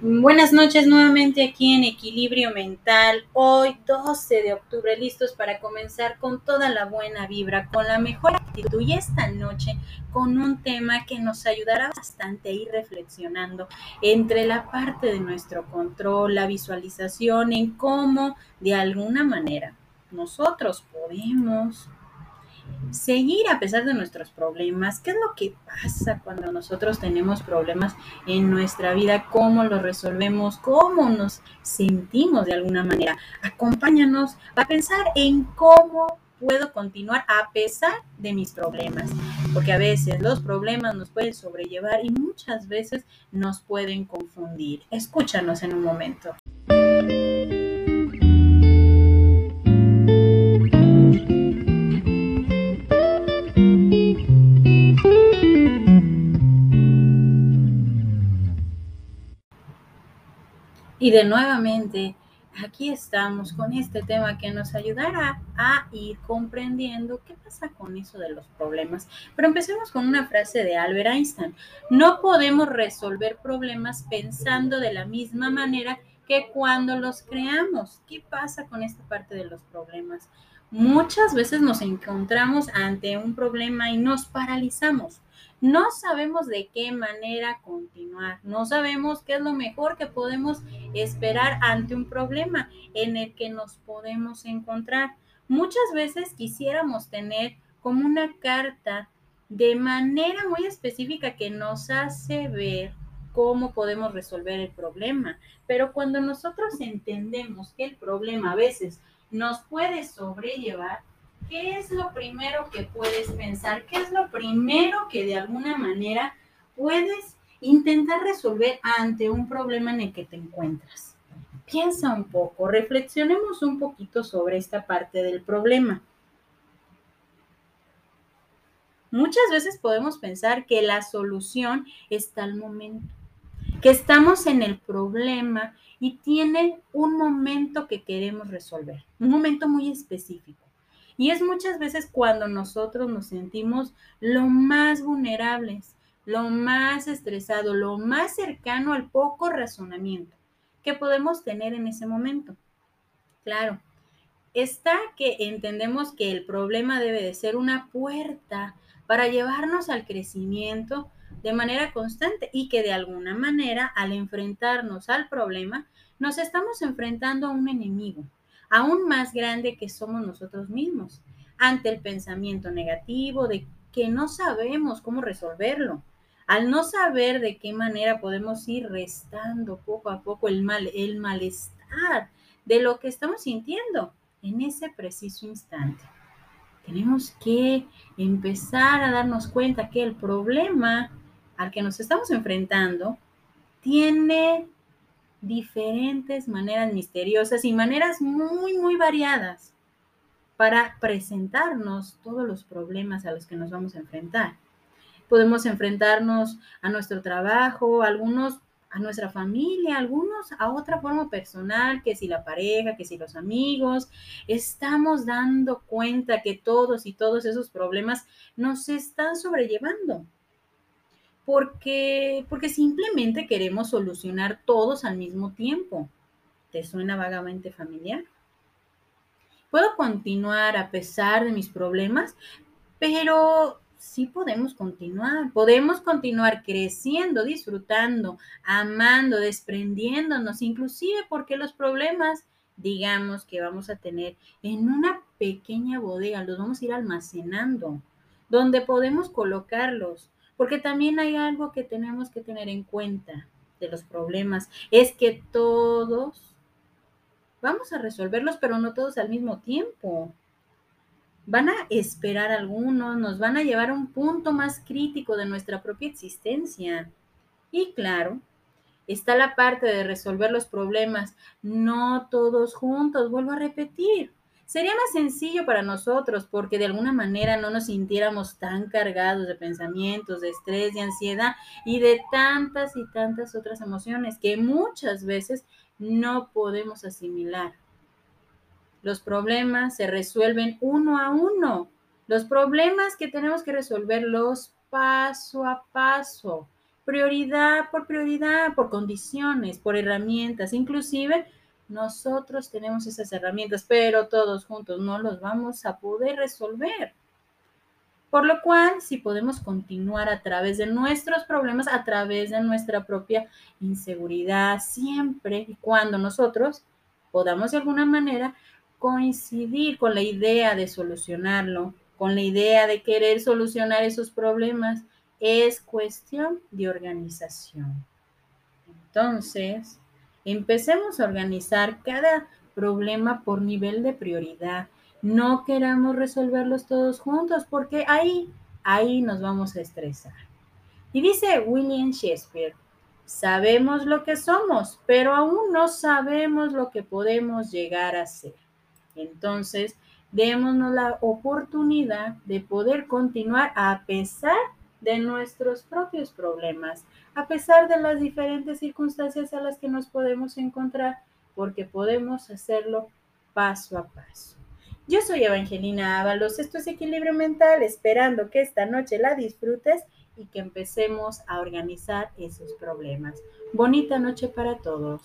Buenas noches nuevamente aquí en Equilibrio Mental. Hoy 12 de octubre, listos para comenzar con toda la buena vibra, con la mejor actitud y esta noche con un tema que nos ayudará bastante a ir reflexionando entre la parte de nuestro control, la visualización, en cómo de alguna manera nosotros podemos seguir a pesar de nuestros problemas. ¿Qué es lo que pasa cuando nosotros tenemos problemas en nuestra vida? ¿Cómo los resolvemos? ¿Cómo nos sentimos de alguna manera? Acompáñanos a pensar en cómo puedo continuar a pesar de mis problemas, porque a veces los problemas nos pueden sobrellevar y muchas veces nos pueden confundir. Escúchanos en un momento. Y de nuevamente, aquí estamos con este tema que nos ayudará a ir comprendiendo qué pasa con eso de los problemas. Pero empecemos con una frase de Albert Einstein. No podemos resolver problemas pensando de la misma manera que cuando los creamos. ¿Qué pasa con esta parte de los problemas? Muchas veces nos encontramos ante un problema y nos paralizamos no sabemos de qué manera continuar, no sabemos qué es lo mejor que podemos esperar ante un problema en el que nos podemos encontrar. Muchas veces quisiéramos tener como una carta de manera muy específica que nos hace ver cómo podemos resolver el problema. Pero cuando nosotros entendemos que el problema a veces nos puede sobrellevar, ¿qué es lo primero que puedes pensar? ¿Qué es lo primero que de alguna manera puedes intentar resolver ante un problema en el que te encuentras? Piensa un poco, reflexionemos un poquito sobre esta parte del problema. Muchas veces podemos pensar que la solución está al momento, que estamos en el problema y tiene un momento que queremos resolver, un momento muy específico. Y es muchas veces cuando nosotros nos sentimos lo más vulnerables, lo más estresado, lo más cercano al poco razonamiento que podemos tener en ese momento. Claro, está que entendemos que el problema debe de ser una puerta para llevarnos al crecimiento de manera constante y que de alguna manera al enfrentarnos al problema nos estamos enfrentando a un enemigo, aún más grande que somos nosotros mismos, ante el pensamiento negativo de que no sabemos cómo resolverlo. Al no saber de qué manera podemos ir restando poco a poco el mal, el malestar de lo que estamos sintiendo en ese preciso instante. Tenemos que empezar a darnos cuenta que el problema al que nos estamos enfrentando tiene diferentes maneras misteriosas y maneras muy, muy variadas para presentarnos todos los problemas a los que nos vamos a enfrentar. Podemos enfrentarnos a nuestro trabajo, algunos a nuestra familia, algunos a otra forma personal, que si la pareja, que si los amigos. Estamos dando cuenta que todos y todos esos problemas nos están sobrellevando porque, porque simplemente queremos solucionar todos al mismo tiempo. ¿Te suena vagamente familiar? Puedo continuar a pesar de mis problemas, pero sí podemos continuar. Podemos continuar creciendo, disfrutando, amando, desprendiéndonos, inclusive porque los problemas, digamos que vamos a tener en una pequeña bodega, los vamos a ir almacenando, donde podemos colocarlos porque también hay algo que tenemos que tener en cuenta de los problemas, es que todos vamos a resolverlos, pero no todos al mismo tiempo. Van a esperar algunos, nos van a llevar a un punto más crítico de nuestra propia existencia. Y claro, está la parte de resolver los problemas, no todos juntos, vuelvo a repetir. Sería más sencillo para nosotros porque de alguna manera no nos sintiéramos tan cargados de pensamientos, de estrés, de ansiedad y de tantas y tantas otras emociones que muchas veces no podemos asimilar. Los problemas se resuelven uno a uno. Los problemas que tenemos que resolverlos paso a paso. prioridad por prioridad, por condiciones, por herramientas, inclusive nosotros tenemos esas herramientas, pero todos juntos no los vamos a poder resolver. Por lo cual, si podemos continuar a través de nuestros problemas, a través de nuestra propia inseguridad, siempre y cuando nosotros podamos de alguna manera coincidir con la idea de solucionarlo, con la idea de querer solucionar esos problemas, es cuestión de organización. Entonces, empecemos a organizar cada problema por nivel de prioridad no queramos resolverlos todos juntos porque ahí, ahí nos vamos a estresar. Y dice William Shakespeare, sabemos lo que somos, pero aún no sabemos lo que podemos llegar a ser. Entonces, démonos la oportunidad de poder continuar a pesar de nuestros propios problemas, a pesar de las diferentes circunstancias a las que nos podemos encontrar, porque podemos hacerlo paso a paso. Yo soy Evangelina Ábalos, esto es Equilibrio Mental, esperando que esta noche la disfrutes y que empecemos a organizar esos problemas. Bonita noche para todos.